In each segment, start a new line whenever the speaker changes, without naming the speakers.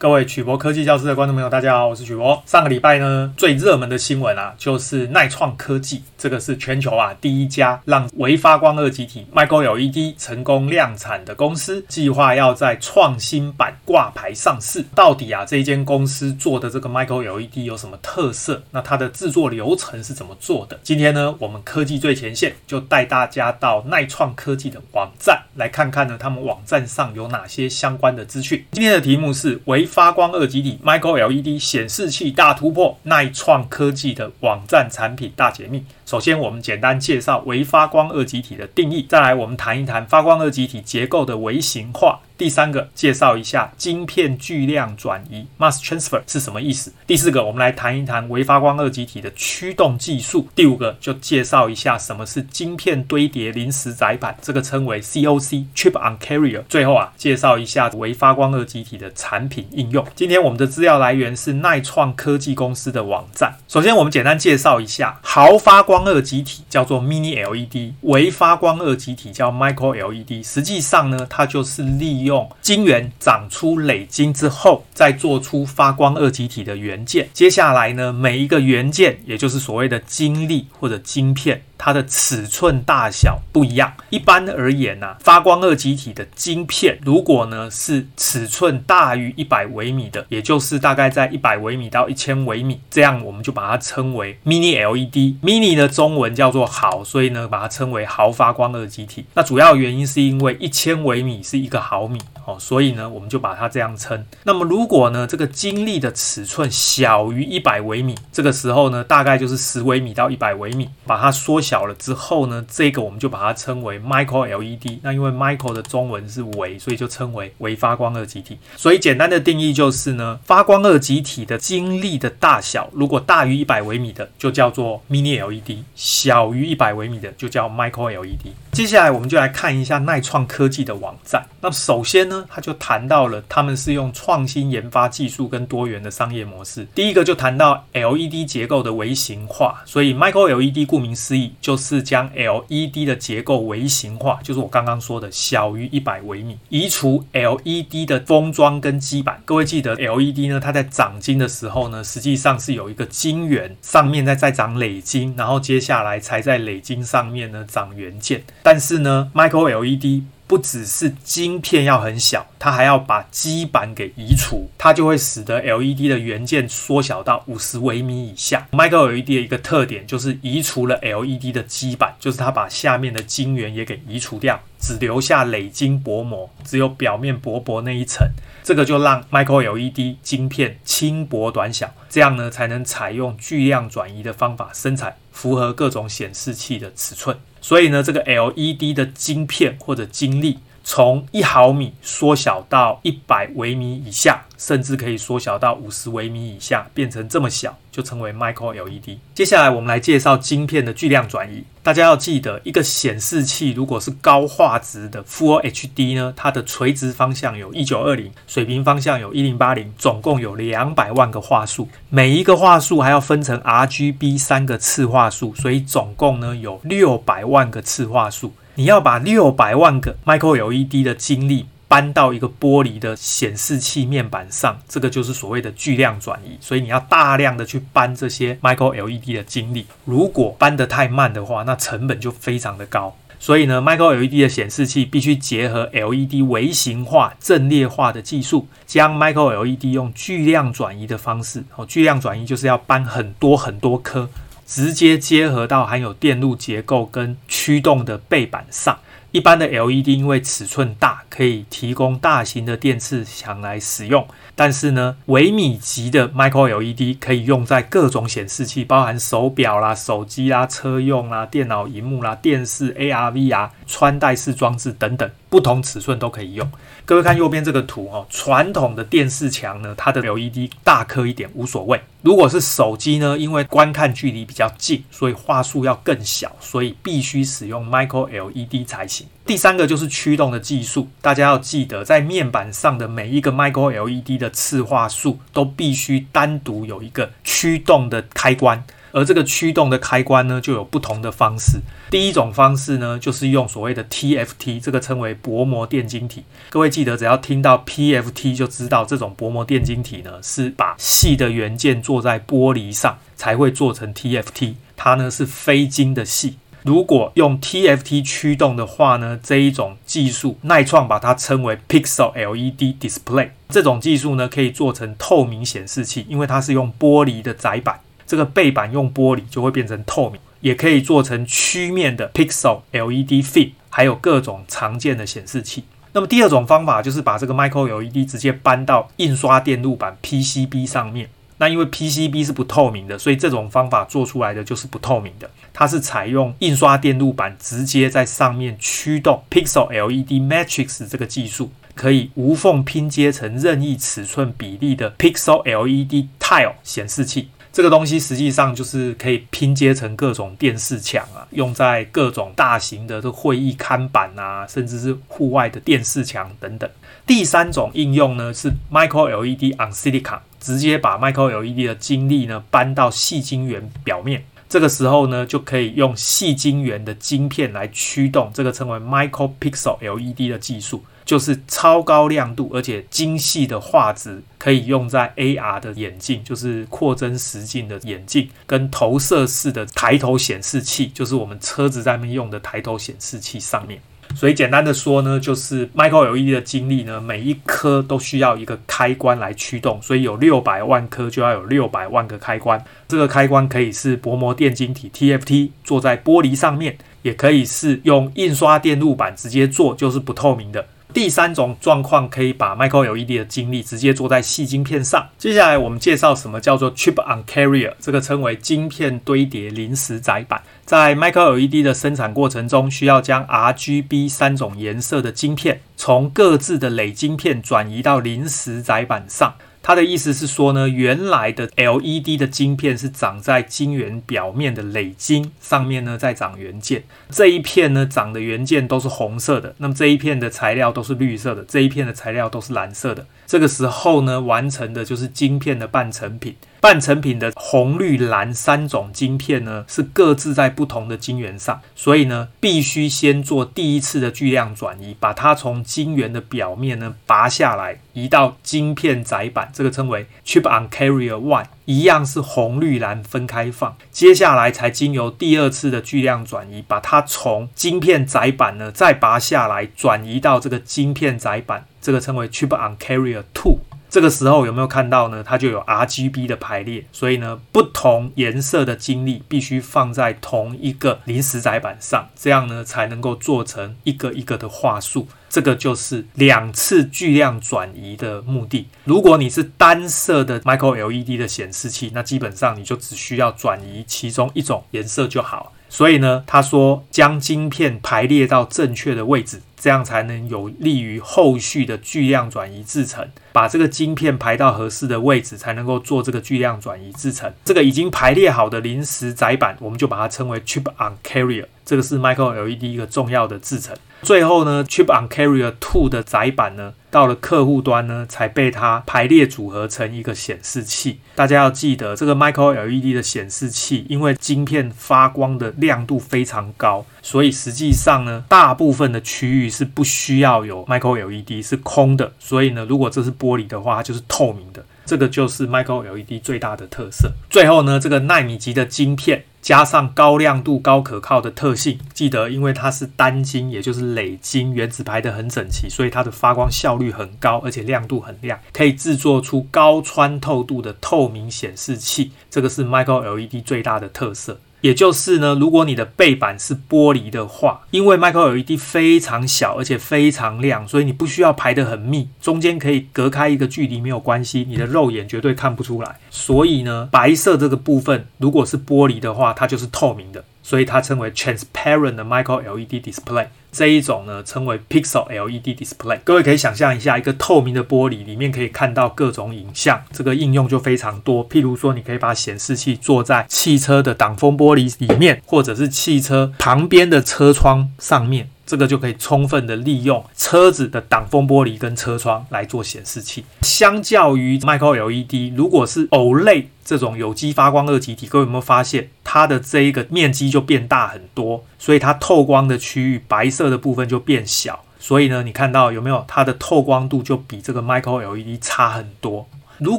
各位曲博科技教室的观众朋友，大家好，我是曲博。上个礼拜呢，最热门的新闻啊，就是耐创科技，这个是全球啊第一家让微发光二极体 Micro LED 成功量产的公司，计划要在创新板挂牌上市。到底啊，这一间公司做的这个 Micro LED 有什么特色？那它的制作流程是怎么做的？今天呢，我们科技最前线就带大家到耐创科技的网站来看看呢，他们网站上有哪些相关的资讯。今天的题目是微发光二极体 Micro LED 显示器大突破，耐创科技的网站产品大解密。首先，我们简单介绍微发光二极体的定义，再来我们谈一谈发光二极体结构的微型化。第三个，介绍一下晶片巨量转移 （mass transfer） 是什么意思。第四个，我们来谈一谈微发光二极体的驱动技术。第五个，就介绍一下什么是晶片堆叠临时载板，这个称为 COC（Chip on Carrier）。最后啊，介绍一下微发光二极体的产品应用。今天我们的资料来源是耐创科技公司的网站。首先，我们简单介绍一下毫发光光二极体叫做 Mini LED，微发光二极体叫 Micro LED。实际上呢，它就是利用晶圆长出磊晶之后，再做出发光二极体的元件。接下来呢，每一个元件，也就是所谓的晶粒或者晶片。它的尺寸大小不一样。一般而言呢、啊，发光二极体的晶片，如果呢是尺寸大于一百微米的，也就是大概在一百微米到一千微米，这样我们就把它称为 Mini LED。Mini 的中文叫做毫，所以呢把它称为毫发光二极体。那主要原因是因为一千微米是一个毫米哦，所以呢我们就把它这样称。那么如果呢这个晶粒的尺寸小于一百微米，这个时候呢大概就是十微米到一百微米，把它缩小。小了之后呢，这个我们就把它称为 Micro LED。那因为 Micro 的中文是微，所以就称为微发光二极体。所以简单的定义就是呢，发光二极体的晶粒的大小，如果大于一百微米的，就叫做 Mini LED；小于一百微米的，就叫 Micro LED。接下来我们就来看一下錼创科技的网站。那首先呢，他就谈到了他们是用创新研发技术跟多元的商业模式。第一个就谈到 LED 结构的微型化，所以 Micro LED 顾名思义就是将 LED 的结构微型化，就是我刚刚说的小于一百微米，移除 LED 的封装跟基板。各位记得 LED 呢，它在长晶的时候呢，实际上是有一个晶圆，上面在再长磊晶，然后接下来才在磊晶上面呢长元件。但是呢，Micro LED 不只是晶片要很小，它还要把基板给移除，它就会使得 LED 的元件缩小到五十微米以下。Micro LED 的一个特点就是移除了 LED 的基板，就是它把下面的晶圆也给移除掉，只留下磊晶薄膜，只有表面薄薄那一层。这个就让 Micro LED 晶片轻薄短小，这样呢才能采用巨量转移的方法生产，符合各种显示器的尺寸。所以呢，这个 LED 的晶片或者晶粒，从一毫米缩小到一百微米以下，甚至可以缩小到五十微米以下，变成这么小，就称为 Micro LED。接下来我们来介绍晶片的巨量转移。大家要记得，一个显示器如果是高画质的 Full HD 呢，它的垂直方向有一九二零，水平方向有一零八零，总共有两百万个画素，每一个画素还要分成 RGB 三个次画素，所以总共呢有六百万个次画素。你要把六百万个 Micro LED 的晶粒搬到一个玻璃的显示器面板上，这个就是所谓的巨量转移。所以你要大量的去搬这些 Micro LED 的晶粒，如果搬得太慢的话，那成本就非常的高。所以呢，Micro LED 的显示器必须结合 LED 微型化、阵列化的技术，将 Micro LED 用巨量转移的方式，哦，巨量转移就是要搬很多很多颗。直接结合到含有电路结构跟驱动的背板上。一般的 LED 因为尺寸大，可以提供大型的电磁墙来使用。但是呢，微米级的 Micro LED 可以用在各种显示器，包含手表啦、手机啦、车用啦、电脑荧幕啦、电视、AR、VR、穿戴式装置等等，不同尺寸都可以用。各位看右边这个图哦，传统的电视墙呢，它的 LED 大颗一点无所谓。如果是手机呢，因为观看距离比较近，所以画素要更小，所以必须使用 Micro LED 才行。第三个就是驱动的技术，大家要记得，在面板上的每一个 Micro LED 的次画素都必须单独有一个驱动的开关。而这个驱动的开关呢，就有不同的方式。第一种方式呢，就是用所谓的 TFT，这个称为薄膜电晶体。各位记得，只要听到 PFT 就知道这种薄膜电晶体呢，是把细的元件做在玻璃上才会做成 TFT。它呢是非晶的细。如果用 TFT 驱动的话呢，这一种技术，耐创把它称为 Pixel LED Display。这种技术呢，可以做成透明显示器，因为它是用玻璃的载板，这个背板用玻璃就会变成透明。也可以做成曲面的 Pixel LED Film，还有各种常见的显示器。那么第二种方法就是把这个 Micro LED 直接搬到印刷电路板 PCB 上面。那因为 PCB 是不透明的，所以这种方法做出来的就是不透明的。它是采用印刷电路板直接在上面驱动 Pixel LED Matrix 这个技术，可以无缝拼接成任意尺寸比例的 Pixel LED Tile 显示器。这个东西实际上就是可以拼接成各种电视墙啊，用在各种大型的这会议看板啊，甚至是户外的电视墙等等。第三种应用呢是 Micro LED on Silicon，直接把 Micro LED 的晶粒呢搬到细晶圆表面，这个时候呢就可以用细晶圆的晶片来驱动这个称为 Micro Pixel LED 的技术。就是超高亮度而且精细的画质，可以用在 AR 的眼镜，就是扩增实境的眼镜，跟投射式的抬头显示器，就是我们车子在面用的抬头显示器上面。所以简单的说呢，就是 Micro LED 的晶粒呢，每一颗都需要一个开关来驱动，所以有六百万颗就要有六百万个开关。这个开关可以是薄膜电晶体 TFT 做在玻璃上面，也可以是用印刷电路板直接做，就是不透明的。第三种状况可以把 Micro LED 的晶粒直接做在细晶片上。接下来我们介绍什么叫做 Chip on Carrier，这个称为晶片堆叠临时载板。在 Micro LED 的生产过程中，需要将 RGB 三种颜色的晶片从各自的累晶片转移到临时载板上。他的意思是说呢，原来的 LED 的晶片是长在晶圆表面的磊晶上面呢，在长元件。这一片呢，长的元件都是红色的，那么这一片的材料都是绿色的，这一片的材料都是蓝色的。这个时候呢，完成的就是晶片的半成品。半成品的红、绿、蓝三种晶片呢，是各自在不同的晶圆上，所以呢，必须先做第一次的巨量转移，把它从晶圆的表面呢拔下来，移到晶片载板，这个称为 Chip on Carrier One，一样是红、绿、蓝分开放。接下来才经由第二次的巨量转移，把它从晶片载板呢再拔下来，转移到这个晶片载板，这个称为 Chip on Carrier Two。这个时候有没有看到呢？它就有 RGB 的排列，所以呢，不同颜色的晶粒必须放在同一个临时载板上，这样呢才能够做成一个一个的画素。这个就是两次巨量转移的目的。如果你是单色的 Micro LED 的显示器，那基本上你就只需要转移其中一种颜色就好。所以呢，他说将晶片排列到正确的位置。这样才能有利于后续的巨量转移制程，把这个晶片排到合适的位置，才能够做这个巨量转移制程。这个已经排列好的临时载板，我们就把它称为 Chip on Carrier。这个是 Micro LED 一个重要的制程。最后呢，Chip on Carrier Two 的载板呢，到了客户端呢，才被它排列组合成一个显示器。大家要记得，这个 Micro LED 的显示器，因为晶片发光的亮度非常高，所以实际上呢，大部分的区域是不需要有 Micro LED，是空的。所以呢，如果这是玻璃的话，它就是透明的。这个就是 Micro LED 最大的特色。最后呢，这个纳米级的晶片加上高亮度、高可靠的特性，记得因为它是单晶，也就是磊晶，原子排得很整齐，所以它的发光效率很高，而且亮度很亮，可以制作出高穿透度的透明显示器。这个是 Micro LED 最大的特色。也就是呢，如果你的背板是玻璃的话，因为 Micro LED 非常小而且非常亮，所以你不需要排得很密，中间可以隔开一个距离没有关系，你的肉眼绝对看不出来。所以呢，白色这个部分如果是玻璃的话，它就是透明的。所以它称为 transparent 的 micro LED display，这一种呢称为 pixel LED display。各位可以想象一下，一个透明的玻璃里面可以看到各种影像，这个应用就非常多。譬如说，你可以把显示器做在汽车的挡风玻璃里面，或者是汽车旁边的车窗上面。这个就可以充分的利用车子的挡风玻璃跟车窗来做显示器。相较于 Micro LED，如果是 OLED 这种有机发光二极体，各位有没有发现它的这一个面积就变大很多？所以它透光的区域白色的部分就变小。所以呢，你看到有没有它的透光度就比这个 Micro LED 差很多。如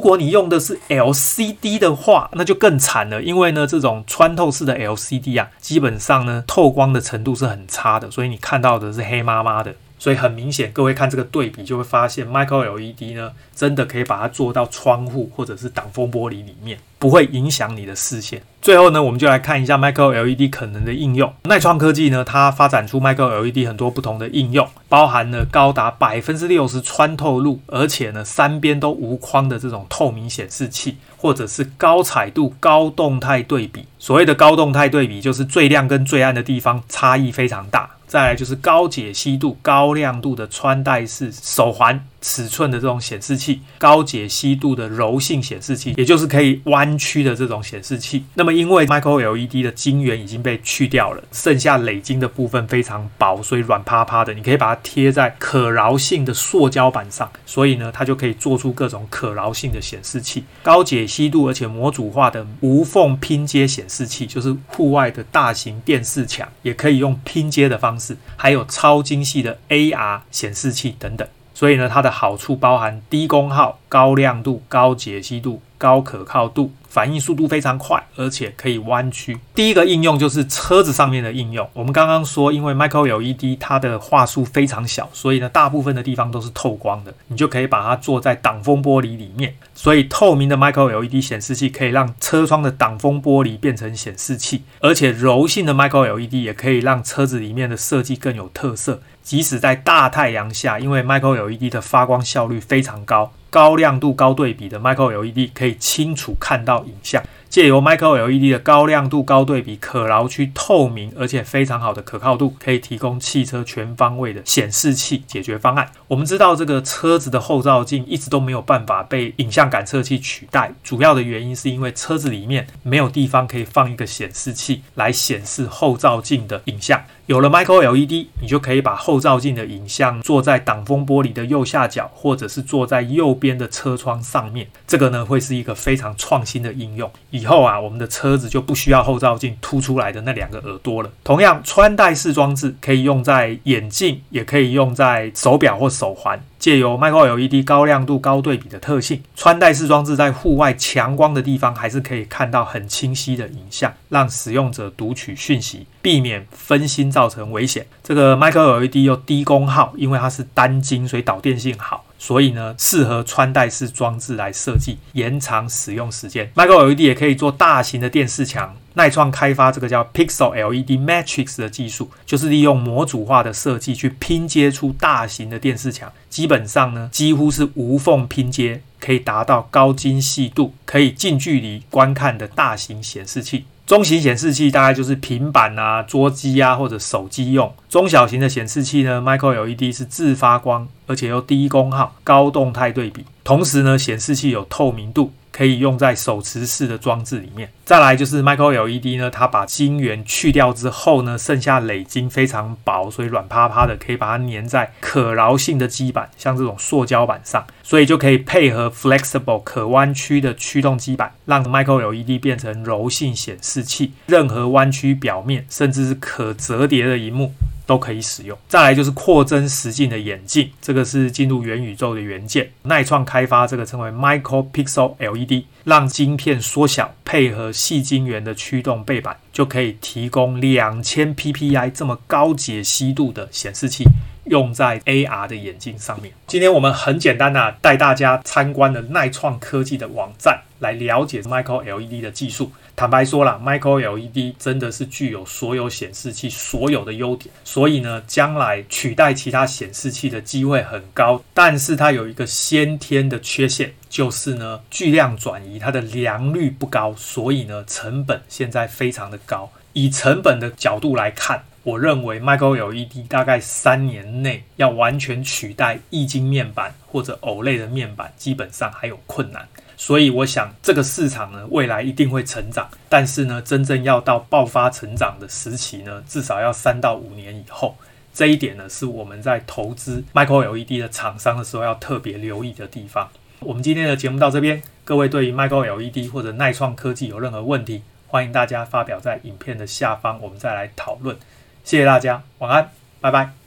果你用的是 LCD 的话，那就更惨了，因为呢，这种穿透式的 LCD 啊，基本上呢，透光的程度是很差的，所以你看到的是黑麻麻的。所以很明显，各位看这个对比，就会发现 Micro LED 呢，真的可以把它做到窗户或者是挡风玻璃里面，不会影响你的视线。最后呢，我们就来看一下 Micro LED 可能的应用。錼创科技呢，它发展出 Micro LED 很多不同的应用，包含了高达百分之六十穿透率，而且呢，三边都无框的这种透明显示器，或者是高彩度、高动态对比。所谓的高动态对比，就是最亮跟最暗的地方差异非常大。再来就是高解析度、高亮度的穿戴式手环。尺寸的这种显示器，高解析度的柔性显示器，也就是可以弯曲的这种显示器。那么因为 Micro LED 的晶圆已经被去掉了，剩下磊晶的部分非常薄，所以软趴趴的，你可以把它贴在可挠性的塑胶板上，所以呢，它就可以做出各种可挠性的显示器。高解析度而且模组化的无缝拼接显示器，就是户外的大型电视墙也可以用拼接的方式，还有超精细的 AR 显示器等等。所以呢，它的好处包含低功耗、高亮度、高解析度、高可靠度。反应速度非常快，而且可以弯曲。第一个应用就是车子上面的应用。我们刚刚说，因为 Micro LED 它的画素非常小，所以呢，大部分的地方都是透光的，你就可以把它做在挡风玻璃里面。所以透明的 Micro LED 显示器可以让车窗的挡风玻璃变成显示器，而且柔性的 Micro LED 也可以让车子里面的设计更有特色。即使在大太阳下，因为 Micro LED 的发光效率非常高。高亮度、高对比的 Micro LED 可以清楚看到影像。借由 Micro LED 的高亮度、高对比、可挠区、透明，而且非常好的可靠度，可以提供汽车全方位的显示器解决方案。我们知道，这个车子的后照镜一直都没有办法被影像感测器取代，主要的原因是因为车子里面没有地方可以放一个显示器来显示后照镜的影像。有了 Micro LED，你就可以把后照镜的影像做在挡风玻璃的右下角，或者是坐在右边的车窗上面。这个呢，会是一个非常创新的应用。以以后啊，我们的车子就不需要后照镜凸出来的那两个耳朵了。同样，穿戴式装置可以用在眼镜，也可以用在手表或手环。借由 Micro LED 高亮度、高对比的特性，穿戴式装置在户外强光的地方还是可以看到很清晰的影像，让使用者读取讯息，避免分心造成危险。这个 Micro LED 又低功耗，因为它是单晶，所以导电性好。所以呢，适合穿戴式装置来设计，延长使用时间。Micro LED 也可以做大型的电视墙。耐创开发这个叫 Pixel LED Matrix 的技术，就是利用模组化的设计去拼接出大型的电视墙。基本上呢，几乎是无缝拼接，可以达到高精细度，可以近距离观看的大型显示器。中型显示器大概就是平板啊、桌机啊或者手机用。中小型的显示器呢，Micro LED 是自发光，而且又低功耗、高动态对比，同时呢，显示器有透明度。可以用在手持式的装置里面。再来就是 Micro LED 呢，它把晶圆去掉之后呢，剩下磊晶非常薄，所以软趴趴的，可以把它粘在可挠性的基板，像这种塑胶板上，所以就可以配合 flexible 可弯曲的驱动基板，让 Micro LED 变成柔性显示器，任何弯曲表面，甚至是可折叠的荧幕。都可以使用。再来就是扩增实境的眼镜，这个是进入元宇宙的元件。耐创开发这个称为 Micro Pixel LED，让晶片缩小，配合细晶圆的驱动背板，就可以提供两千 PPI 这么高解析度的显示器，用在 AR 的眼镜上面。今天我们很简单的带大家参观了耐创科技的网站，来了解 Micro LED 的技术。坦白说了，Micro LED 真的是具有所有显示器所有的优点，所以呢，将来取代其他显示器的机会很高。但是它有一个先天的缺陷，就是呢，巨量转移它的良率不高，所以呢，成本现在非常的高。以成本的角度来看，我认为 Micro LED 大概三年内要完全取代液晶面板或者 OLED 的面板，基本上还有困难。所以我想，这个市场呢，未来一定会成长，但是呢，真正要到爆发成长的时期呢，至少要三到五年以后。这一点呢，是我们在投资 Micro LED 的厂商的时候要特别留意的地方。我们今天的节目到这边，各位对于 Micro LED 或者耐创科技有任何问题，欢迎大家发表在影片的下方，我们再来讨论。谢谢大家，晚安，拜拜。